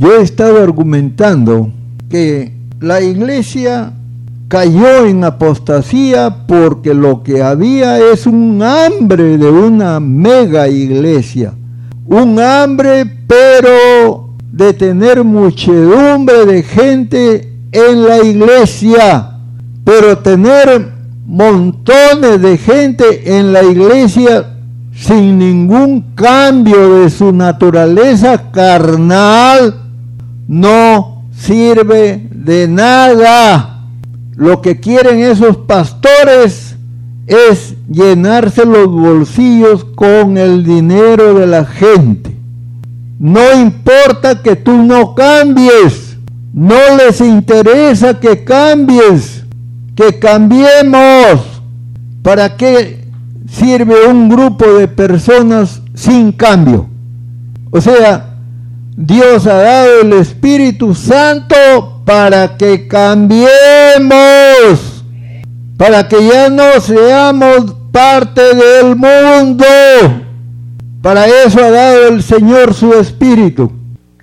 yo he estado argumentando que la iglesia cayó en apostasía porque lo que había es un hambre de una mega iglesia. Un hambre pero de tener muchedumbre de gente en la iglesia. Pero tener montones de gente en la iglesia sin ningún cambio de su naturaleza carnal no sirve de nada. Lo que quieren esos pastores es llenarse los bolsillos con el dinero de la gente. No importa que tú no cambies, no les interesa que cambies, que cambiemos. ¿Para qué sirve un grupo de personas sin cambio? O sea, Dios ha dado el Espíritu Santo para que cambiemos, para que ya no seamos parte del mundo. Para eso ha dado el Señor su Espíritu.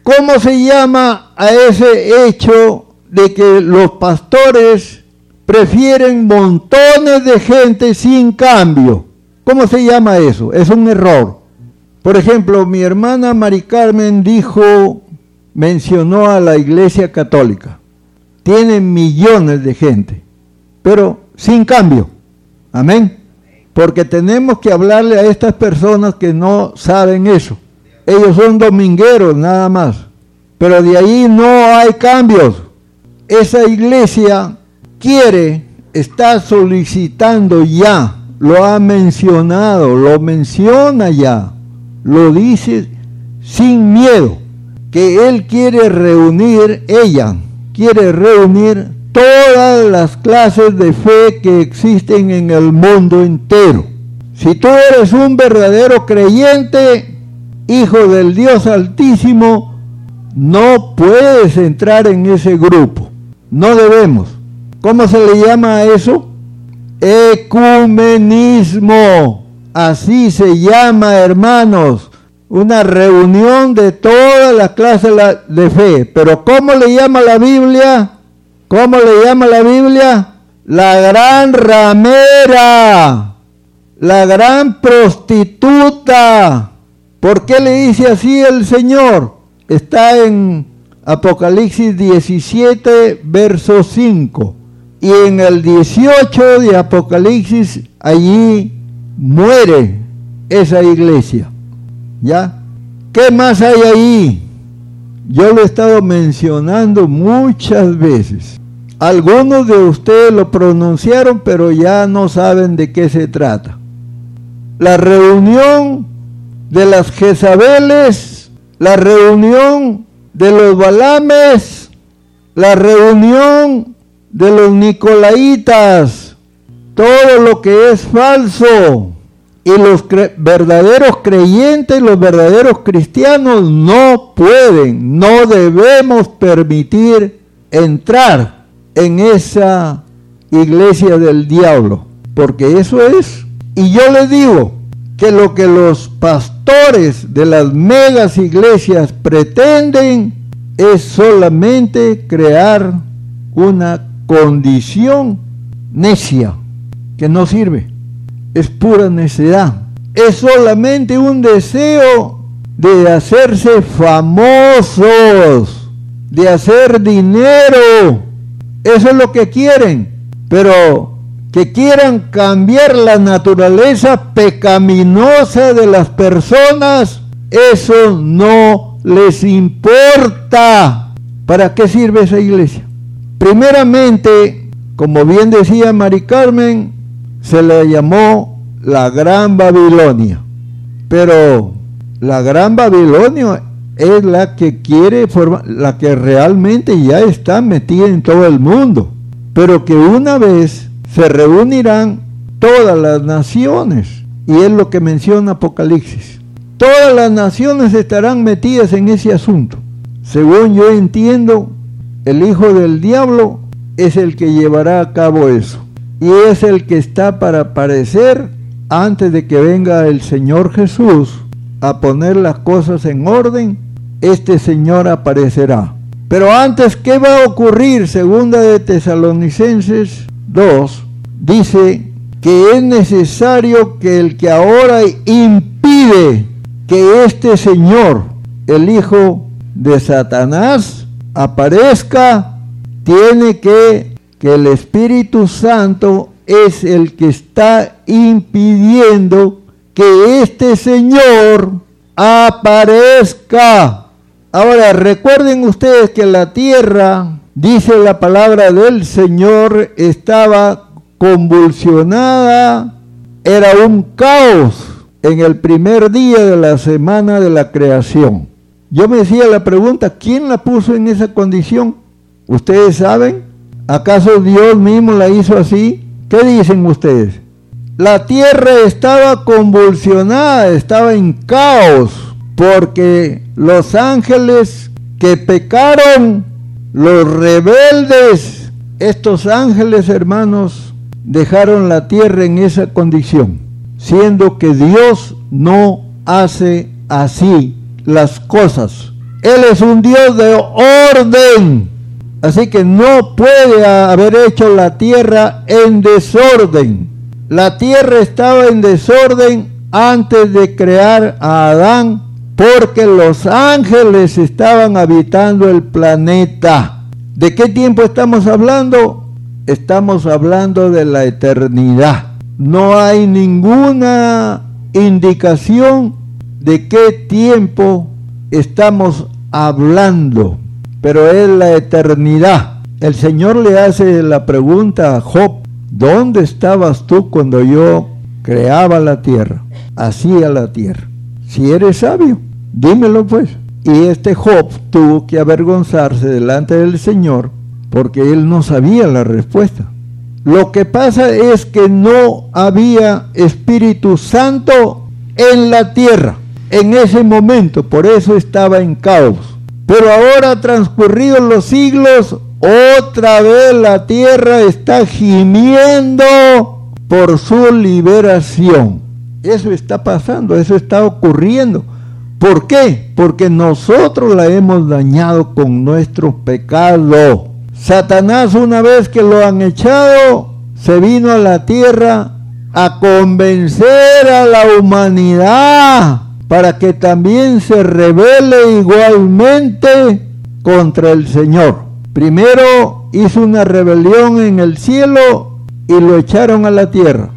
¿Cómo se llama a ese hecho de que los pastores prefieren montones de gente sin cambio? ¿Cómo se llama eso? Es un error. Por ejemplo, mi hermana Mari Carmen dijo mencionó a la Iglesia Católica. Tiene millones de gente, pero sin cambio. Amén. Porque tenemos que hablarle a estas personas que no saben eso. Ellos son domingueros nada más. Pero de ahí no hay cambios. Esa iglesia quiere, está solicitando ya, lo ha mencionado, lo menciona ya, lo dice sin miedo que Él quiere reunir, ella quiere reunir todas las clases de fe que existen en el mundo entero. Si tú eres un verdadero creyente, hijo del Dios Altísimo, no puedes entrar en ese grupo. No debemos. ¿Cómo se le llama a eso? Ecumenismo. Así se llama, hermanos una reunión de todas las clases de fe. Pero ¿cómo le llama la Biblia? ¿Cómo le llama la Biblia? La gran ramera, la gran prostituta. ¿Por qué le dice así el Señor? Está en Apocalipsis 17, verso 5. Y en el 18 de Apocalipsis, allí muere esa iglesia. ¿Ya? ¿Qué más hay ahí? Yo lo he estado mencionando muchas veces. Algunos de ustedes lo pronunciaron, pero ya no saben de qué se trata. La reunión de las Jezabeles, la reunión de los Balames, la reunión de los Nicolaitas, todo lo que es falso y los verdaderos creyentes, los verdaderos cristianos no pueden, no debemos permitir entrar en esa iglesia del diablo, porque eso es. Y yo le digo que lo que los pastores de las megas iglesias pretenden es solamente crear una condición necia que no sirve es pura necedad. Es solamente un deseo de hacerse famosos, de hacer dinero. Eso es lo que quieren. Pero que quieran cambiar la naturaleza pecaminosa de las personas, eso no les importa. ¿Para qué sirve esa iglesia? Primeramente, como bien decía Mari Carmen, se le llamó la Gran Babilonia. Pero la Gran Babilonia es la que quiere formar, la que realmente ya está metida en todo el mundo. Pero que una vez se reunirán todas las naciones. Y es lo que menciona Apocalipsis. Todas las naciones estarán metidas en ese asunto. Según yo entiendo, el hijo del diablo es el que llevará a cabo eso y es el que está para aparecer antes de que venga el Señor Jesús a poner las cosas en orden este Señor aparecerá. Pero antes, ¿qué va a ocurrir? Segunda de Tesalonicenses 2 dice que es necesario que el que ahora impide que este Señor, el Hijo de Satanás, aparezca, tiene que que el Espíritu Santo es el que está impidiendo que este Señor aparezca. Ahora, recuerden ustedes que la tierra, dice la palabra del Señor, estaba convulsionada, era un caos en el primer día de la semana de la creación. Yo me decía la pregunta, ¿quién la puso en esa condición? ¿Ustedes saben? ¿Acaso Dios mismo la hizo así? ¿Qué dicen ustedes? La tierra estaba convulsionada, estaba en caos, porque los ángeles que pecaron, los rebeldes, estos ángeles hermanos, dejaron la tierra en esa condición, siendo que Dios no hace así las cosas. Él es un Dios de orden. Así que no puede haber hecho la tierra en desorden. La tierra estaba en desorden antes de crear a Adán porque los ángeles estaban habitando el planeta. ¿De qué tiempo estamos hablando? Estamos hablando de la eternidad. No hay ninguna indicación de qué tiempo estamos hablando pero es la eternidad. El Señor le hace la pregunta a Job, ¿dónde estabas tú cuando yo creaba la tierra, hacía la tierra? Si eres sabio, dímelo pues. Y este Job tuvo que avergonzarse delante del Señor porque él no sabía la respuesta. Lo que pasa es que no había Espíritu Santo en la tierra en ese momento, por eso estaba en caos. Pero ahora transcurridos los siglos, otra vez la tierra está gimiendo por su liberación. Eso está pasando, eso está ocurriendo. ¿Por qué? Porque nosotros la hemos dañado con nuestro pecado. Satanás una vez que lo han echado, se vino a la tierra a convencer a la humanidad para que también se revele igualmente contra el Señor. Primero hizo una rebelión en el cielo y lo echaron a la tierra.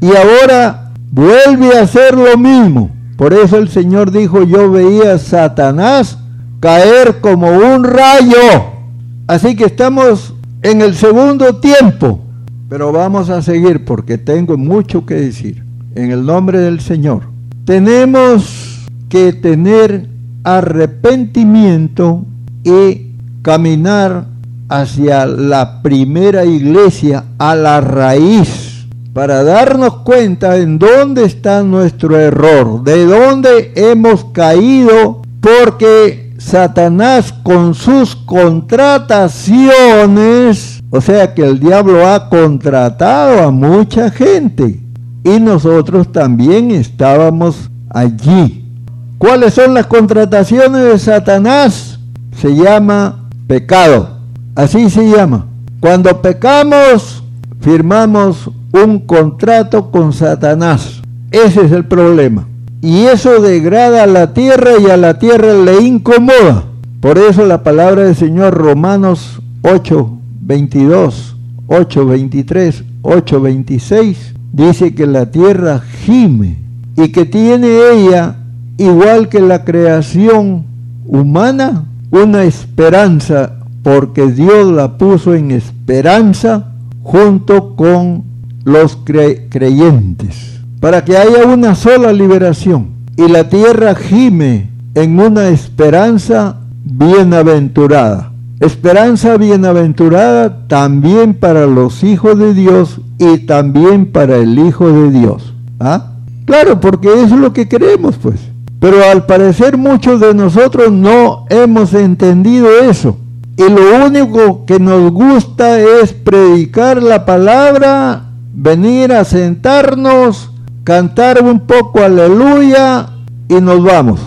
Y ahora vuelve a hacer lo mismo. Por eso el Señor dijo, yo veía a Satanás caer como un rayo. Así que estamos en el segundo tiempo. Pero vamos a seguir porque tengo mucho que decir. En el nombre del Señor tenemos que tener arrepentimiento y caminar hacia la primera iglesia, a la raíz, para darnos cuenta en dónde está nuestro error, de dónde hemos caído, porque Satanás con sus contrataciones, o sea que el diablo ha contratado a mucha gente y nosotros también estábamos allí. ¿Cuáles son las contrataciones de Satanás? Se llama pecado. Así se llama. Cuando pecamos, firmamos un contrato con Satanás. Ese es el problema. Y eso degrada a la tierra y a la tierra le incomoda. Por eso la palabra del Señor Romanos 8, 22, 8, 23, 8, 26 dice que la tierra gime y que tiene ella, igual que la creación humana, una esperanza, porque Dios la puso en esperanza junto con los creyentes, para que haya una sola liberación. Y la tierra gime en una esperanza bienaventurada. Esperanza bienaventurada también para los hijos de Dios y también para el Hijo de Dios. ¿Ah? Claro, porque es lo que queremos, pues. Pero al parecer muchos de nosotros no hemos entendido eso. Y lo único que nos gusta es predicar la palabra, venir a sentarnos, cantar un poco aleluya y nos vamos.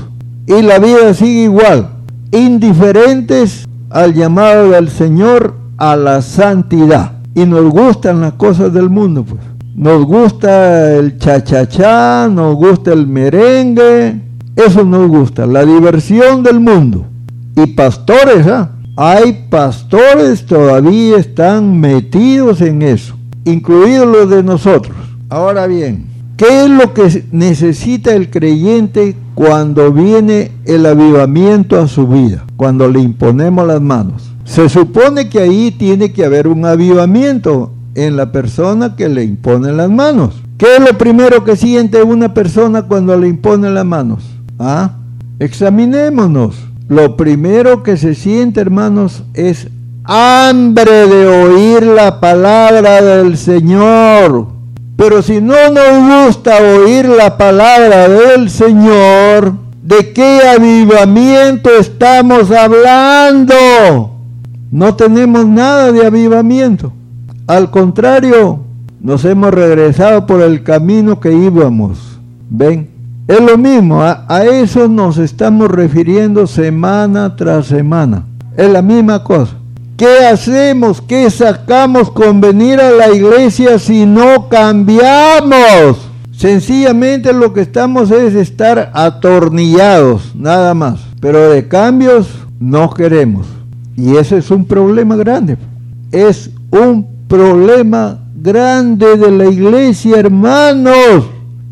Y la vida sigue igual. indiferentes al llamado del Señor a la santidad. Y nos gustan las cosas del mundo, pues. Nos gusta el cha-cha-cha, nos gusta el merengue, eso nos gusta, la diversión del mundo. Y pastores, ¿ah? Hay pastores todavía están metidos en eso, incluidos los de nosotros. Ahora bien, ¿qué es lo que necesita el creyente cuando viene el avivamiento a su vida? Cuando le imponemos las manos. Se supone que ahí tiene que haber un avivamiento en la persona que le impone las manos. ¿Qué es lo primero que siente una persona cuando le impone las manos? ¿Ah? Examinémonos. Lo primero que se siente, hermanos, es hambre de oír la palabra del Señor. Pero si no nos gusta oír la palabra del Señor, ¿de qué avivamiento estamos hablando? No tenemos nada de avivamiento. Al contrario, nos hemos regresado por el camino que íbamos. ¿Ven? Es lo mismo, a, eso nos estamos refiriendo semana tras semana. Es la misma cosa. ¿Qué hacemos? ¿Qué sacamos con venir a la iglesia si no cambiamos? Sencillamente lo que estamos es estar atornillados, nada más. Pero de cambios no queremos. Y ese es un problema grande. Es un problema grande de la iglesia, hermanos.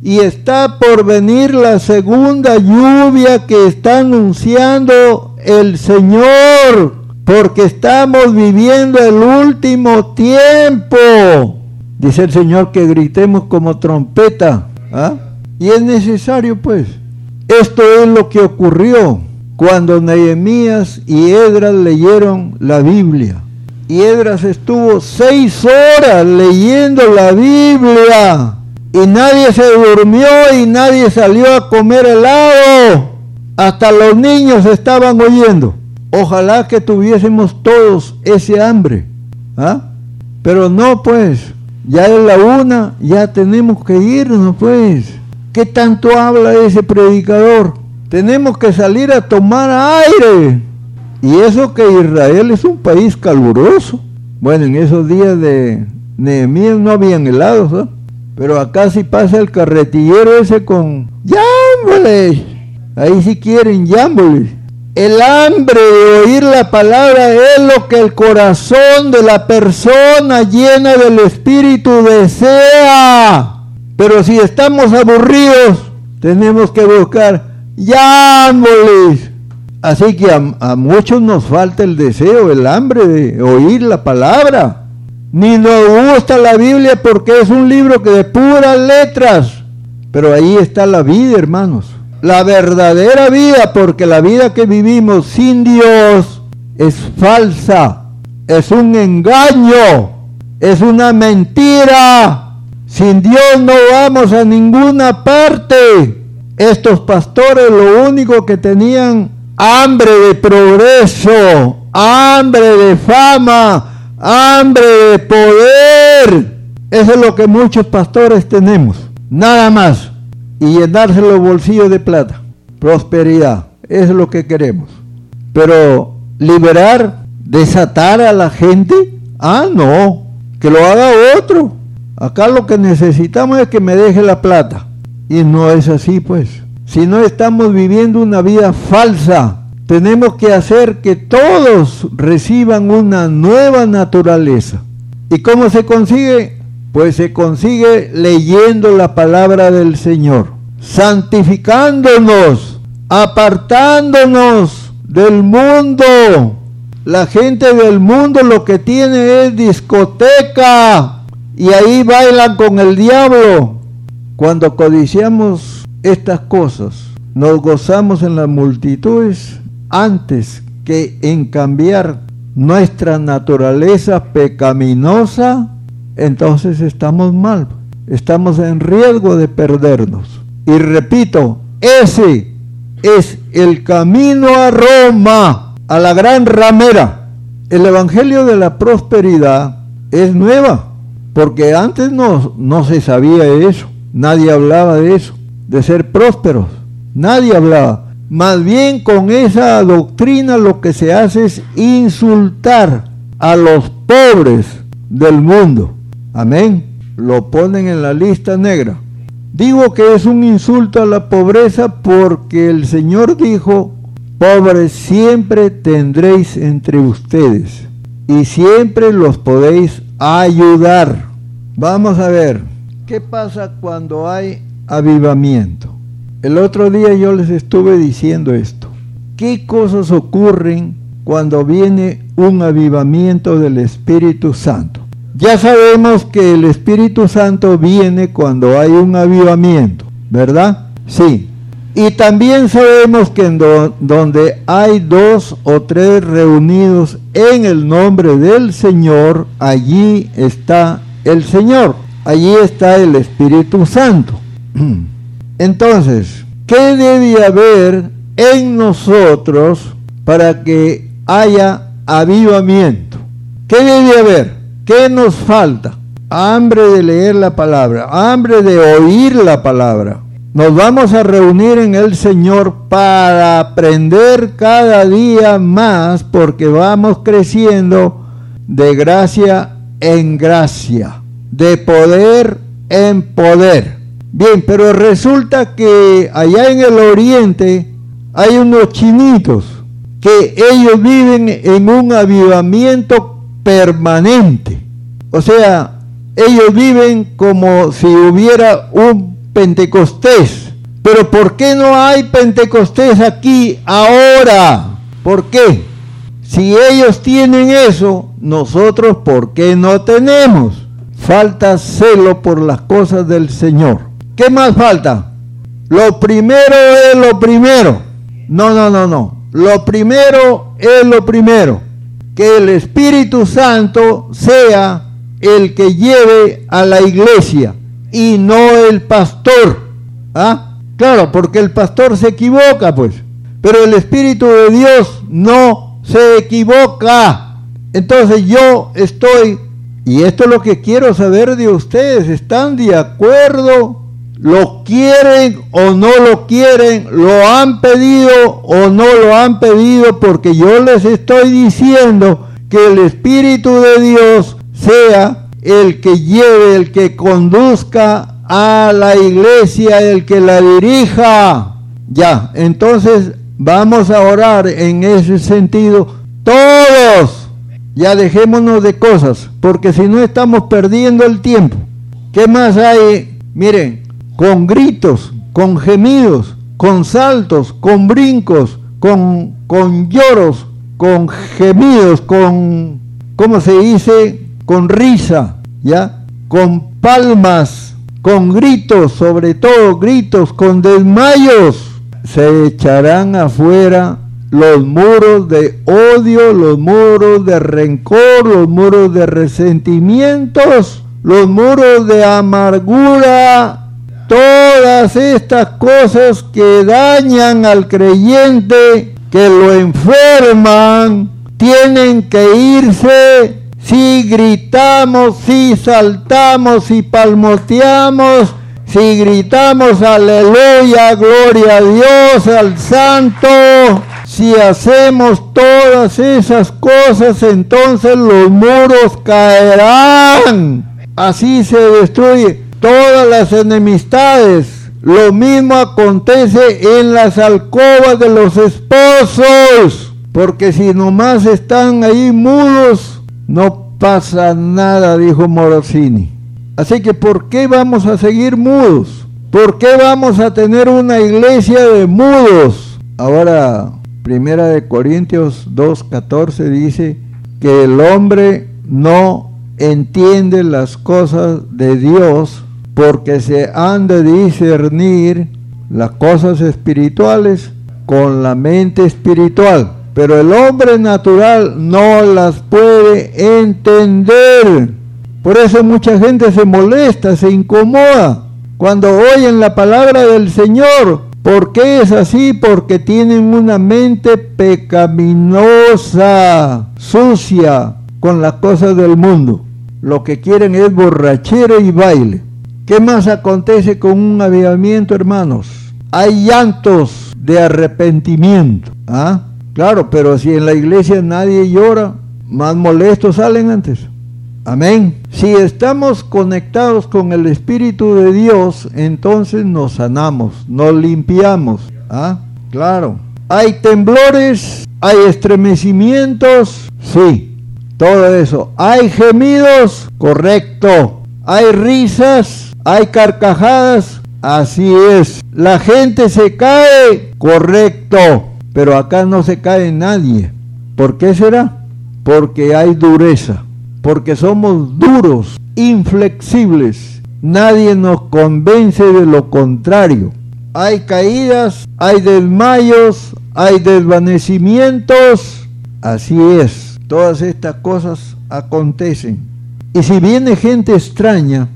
Y está por venir la segunda lluvia que está anunciando el Señor, porque estamos viviendo el último tiempo. Dice el Señor que gritemos como trompeta. ¿ah? Y es necesario, pues. Esto es lo que ocurrió cuando Nehemías y Edras leyeron la Biblia. Y Edras estuvo seis horas leyendo la Biblia. Y nadie se durmió y nadie salió a comer helado. Hasta los niños estaban oyendo. Ojalá que tuviésemos todos ese hambre. ¿ah? Pero no, pues. Ya es la una, ya tenemos que irnos, pues. ¿Qué tanto habla ese predicador? Tenemos que salir a tomar aire. Y eso que Israel es un país caluroso. Bueno, en esos días de Nehemías no habían helados, ¿no? Pero acá sí pasa el carretillero ese con ¡Yámboles! Ahí sí quieren ¡Yámboles! El hambre de oír la palabra es lo que el corazón de la persona llena del Espíritu desea. Pero si estamos aburridos, tenemos que buscar ¡Yámboles! Así que a, muchos nos falta el deseo, el hambre de oír la palabra. Ni nos gusta la Biblia porque es un libro que de puras letras. Pero ahí está la vida, hermanos. La verdadera vida, porque la vida que vivimos sin Dios es falsa, es un engaño, es una mentira. Sin Dios no vamos a ninguna parte. Estos pastores lo único que tenían hambre de progreso, hambre de fama, hambre de poder. Eso es lo que muchos pastores tenemos, nada más. Y llenarse los bolsillos de plata, prosperidad, es lo que queremos. Pero liberar, desatar a la gente, ah, no, que lo haga otro. Acá lo que necesitamos es que me deje la plata. Y no es así, pues. Si no estamos viviendo una vida falsa, tenemos que hacer que todos reciban una nueva naturaleza. ¿Y cómo se consigue? Pues se consigue leyendo la palabra del Señor, santificándonos, apartándonos del mundo. La gente del mundo lo que tiene es discoteca y ahí bailan con el diablo. Cuando codiciamos estas cosas, nos gozamos en las multitudes antes que en cambiar nuestra naturaleza pecaminosa, entonces estamos mal, estamos en riesgo de perdernos. Y repito, ese es el camino a Roma, a la gran ramera. El Evangelio de la Prosperidad es nueva, porque antes no, no se sabía eso, nadie hablaba de eso de ser prósperos. Nadie hablaba. Más bien con esa doctrina lo que se hace es insultar a los pobres del mundo. Amén. Lo ponen en la lista negra. Digo que es un insulto a la pobreza porque el Señor dijo, pobres siempre tendréis entre ustedes y siempre los podéis ayudar. Vamos a ver, ¿qué pasa cuando hay avivamiento? El otro día yo les estuve diciendo esto. ¿Qué cosas ocurren cuando viene un avivamiento del Espíritu Santo? Ya sabemos que el Espíritu Santo viene cuando hay un avivamiento, ¿verdad? Sí. Y también sabemos que en donde hay dos o tres reunidos en el nombre del Señor, allí está el Señor, allí está el Espíritu Santo. Entonces, ¿qué debe haber en nosotros para que haya avivamiento? ¿Qué debe haber? ¿Qué nos falta? Hambre de leer la palabra, hambre de oír la palabra. Nos vamos a reunir en el Señor para aprender cada día más porque vamos creciendo de gracia en gracia, de poder en poder. Bien, pero resulta que allá en el oriente hay unos chinitos que ellos viven en un avivamiento permanente. O sea, ellos viven como si hubiera un Pentecostés. Pero ¿por qué no hay Pentecostés aquí ahora? ¿Por qué? Si ellos tienen eso, nosotros ¿por qué no tenemos? Falta celo por las cosas del Señor. ¿Qué más falta? Lo primero es lo primero. No, no, no, no. Lo primero es lo primero. Que el Espíritu Santo sea el que lleve a la iglesia y no el pastor. ¿Ah? Claro, porque el pastor se equivoca, pues. Pero el Espíritu de Dios no se equivoca. Entonces yo estoy, y esto es lo que quiero saber de ustedes, ¿están de acuerdo lo quieren o no lo quieren, lo han pedido o no lo han pedido, porque yo les estoy diciendo que el Espíritu de Dios sea el que lleve, el que conduzca a la iglesia, el que la dirija. Ya, entonces vamos a orar en ese sentido todos. Ya dejémonos de cosas, porque si no estamos perdiendo el tiempo. ¿Qué más hay? Miren, con gritos, con gemidos, con saltos, con brincos, con, con lloros, con gemidos, con, ¿cómo se dice? Con risa, ¿ya? Con palmas, con gritos, sobre todo gritos, con desmayos. Se echarán afuera los muros de odio, los muros de rencor, los muros de resentimientos, los muros de amargura, todas estas cosas que dañan al creyente, que lo enferman, tienen que irse si gritamos, si saltamos, si palmoteamos, si gritamos aleluya, gloria a Dios, al santo, si hacemos todas esas cosas, entonces los muros caerán. Así se destruye todas las enemistades. Lo mismo acontece en las alcobas de los esposos, porque si nomás están ahí mudos, no pasa nada, dijo Morosini. Así que ¿por qué vamos a seguir mudos? ¿Por qué vamos a tener una iglesia de mudos? Ahora, Primera de Corintios 2.14 dice que el hombre no entiende las cosas de Dios porque se han de discernir las cosas espirituales con la mente espiritual, pero el hombre natural no las puede entender. Por eso mucha gente se molesta, se incomoda cuando oyen la palabra del Señor. ¿Por qué es así? Porque tienen una mente pecaminosa, sucia con las cosas del mundo. Lo que quieren es borrachera y baile. ¿Qué más acontece con un avivamiento, hermanos? Hay llantos, de arrepentimiento. ¿Ah? Claro, pero si en la iglesia nadie llora, más molestos salen antes. Amén. Si estamos conectados con el Espíritu de Dios, entonces nos sanamos, nos limpiamos. ¿Ah? Claro. ¿Hay temblores? ¿Hay estremecimientos? Sí, todo eso. ¿Hay gemidos? Correcto. ¿Hay risas? ¿Hay carcajadas? Así es. ¿La gente se cae? Correcto. Pero acá no se cae nadie. ¿Por qué será? Porque hay dureza. Porque somos duros, inflexibles. Nadie nos convence de lo contrario hay caídas, hay desmayos, hay desvanecimientos. Así es, todas estas cosas acontecen. Y si viene gente extraña,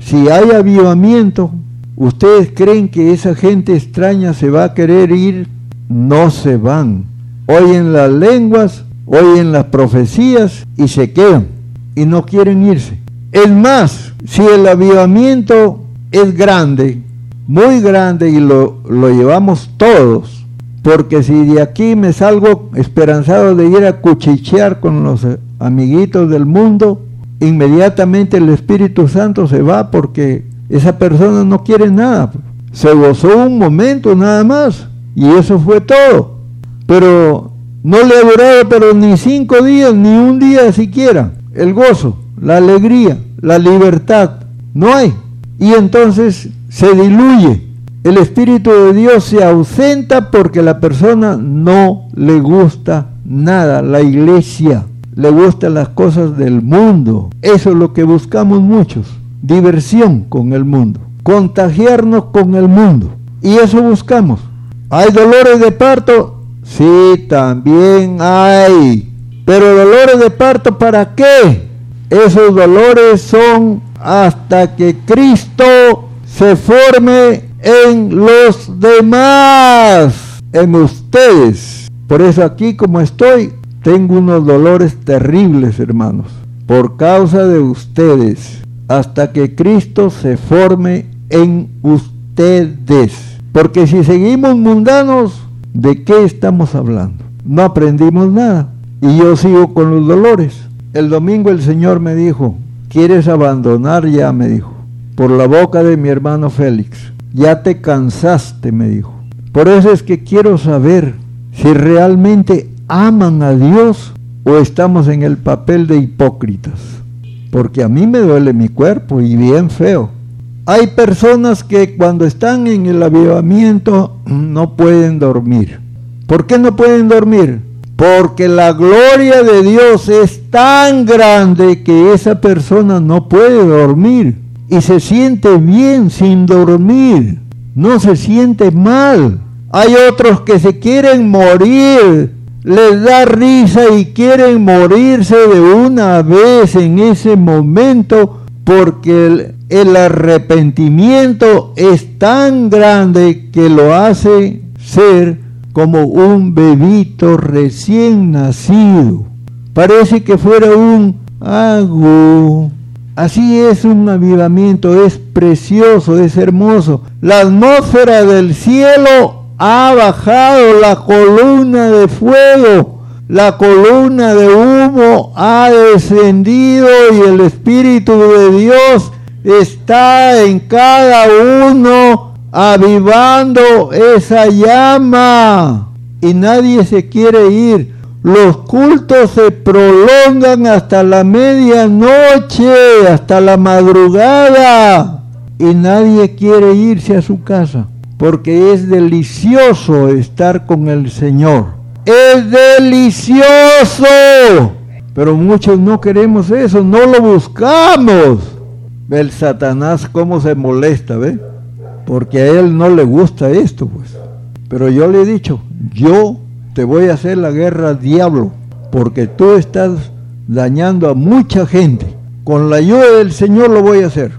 si hay avivamiento, ¿ustedes creen que esa gente extraña se va a querer ir? No se van. Oyen las lenguas, oyen las profecías y se quedan y no quieren irse. Es más, si el avivamiento es grande, muy grande y lo, lo llevamos todos, porque si de aquí me salgo esperanzado de ir a cuchichear con los amiguitos del mundo, inmediatamente el Espíritu Santo se va porque esa persona no quiere nada. Se gozó un momento nada más y eso fue todo. Pero no le ha durado pero ni cinco días, ni un día siquiera. El gozo, la alegría, la libertad. No hay. Y entonces se diluye. El Espíritu de Dios se ausenta porque la persona no le gusta nada, la iglesia le gustan las cosas del mundo. Eso es lo que buscamos muchos, diversión con el mundo, contagiarnos con el mundo. Y eso buscamos. ¿Hay dolores de parto? Sí, también hay. Pero dolores de parto para qué? Esos dolores son hasta que Cristo se forme en los demás, en ustedes. Por eso aquí como estoy, tengo unos dolores terribles, hermanos, por causa de ustedes, hasta que Cristo se forme en ustedes. Porque si seguimos mundanos, ¿de qué estamos hablando? No aprendimos nada. Y yo sigo con los dolores. El domingo el Señor me dijo, ¿quieres abandonar ya? Me dijo por la boca de mi hermano Félix. Ya te cansaste, me dijo. Por eso es que quiero saber si realmente aman a Dios o estamos en el papel de hipócritas. Porque a mí me duele mi cuerpo y bien feo. Hay personas que cuando están en el avivamiento no pueden dormir. ¿Por qué no pueden dormir? Porque la gloria de Dios es tan grande que esa persona no puede dormir y se siente bien sin dormir, no se siente mal. Hay otros que se quieren morir, les da risa y quieren morirse de una vez en ese momento porque el, arrepentimiento es tan grande que lo hace ser como un bebito recién nacido. Parece que fuera un agu Así es un avivamiento, es precioso, es hermoso. La atmósfera del cielo ha bajado la columna de fuego, la columna de humo ha descendido y el Espíritu de Dios está en cada uno avivando esa llama. Y nadie se quiere ir. Los cultos se prolongan hasta la medianoche, hasta la madrugada, y nadie quiere irse a su casa, porque es delicioso estar con el Señor. Es delicioso, pero muchos no queremos eso, no lo buscamos. El Satanás cómo se molesta, ¿ve? Porque a él no le gusta esto, pues. Pero yo le he dicho, yo te voy a hacer la guerra diablo, porque tú estás dañando a mucha gente. Con la ayuda del Señor lo voy a hacer.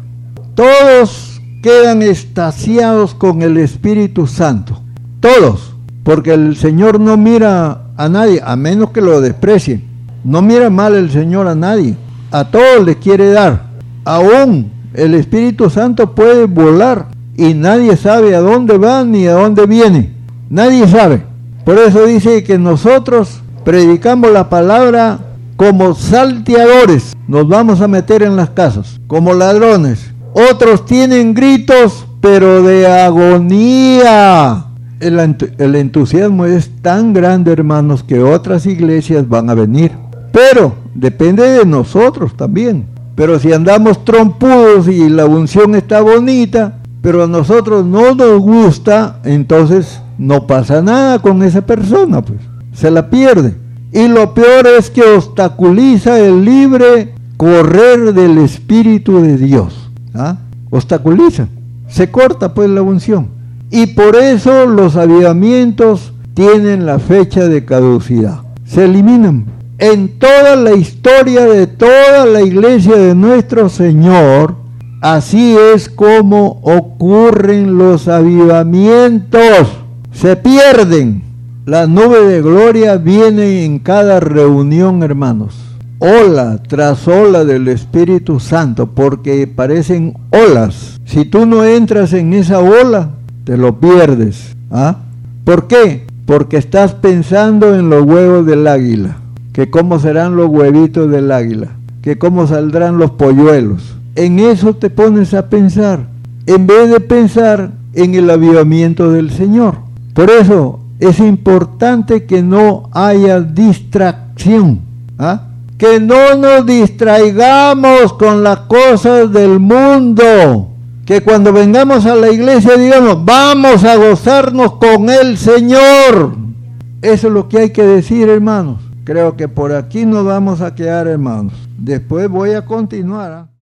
Todos quedan estasiados con el Espíritu Santo. Todos. Porque el Señor no mira a nadie, a menos que lo desprecien. No mira mal el Señor a nadie. A todos le quiere dar. Aún el Espíritu Santo puede volar y nadie sabe a dónde va ni a dónde viene Nadie sabe. Por eso dice que nosotros predicamos la palabra como salteadores. Nos vamos a meter en las casas, como ladrones. Otros tienen gritos, pero de agonía. El, entusiasmo es tan grande, hermanos, que otras iglesias van a venir. Pero depende de nosotros también. Pero si andamos trompudos y la unción está bonita, pero a nosotros no nos gusta, entonces no pasa nada con esa persona, pues se la pierde. Y lo peor es que obstaculiza el libre correr del Espíritu de Dios. ¿Ah? Obstaculiza. Se corta pues la unción. Y por eso los avivamientos tienen la fecha de caducidad. Se eliminan. En toda la historia de toda la iglesia de nuestro Señor, así es como ocurren los avivamientos. Se pierden la nube de gloria viene en cada reunión, hermanos. Ola tras ola del Espíritu Santo, porque parecen olas. Si tú no entras en esa ola, te lo pierdes. ¿Ah? ¿Por qué? Porque estás pensando en los huevos del águila, que cómo serán los huevitos del águila, que cómo saldrán los polluelos. En eso te pones a pensar, en vez de pensar en el avivamiento del Señor. Por eso es importante que no haya distracción. ¿ah? Que no nos distraigamos con las cosas del mundo. Que cuando vengamos a la iglesia digamos, vamos a gozarnos con el Señor. Eso es lo que hay que decir, hermanos. Creo que por aquí nos vamos a quedar, hermanos. Después voy a continuar. ¿ah?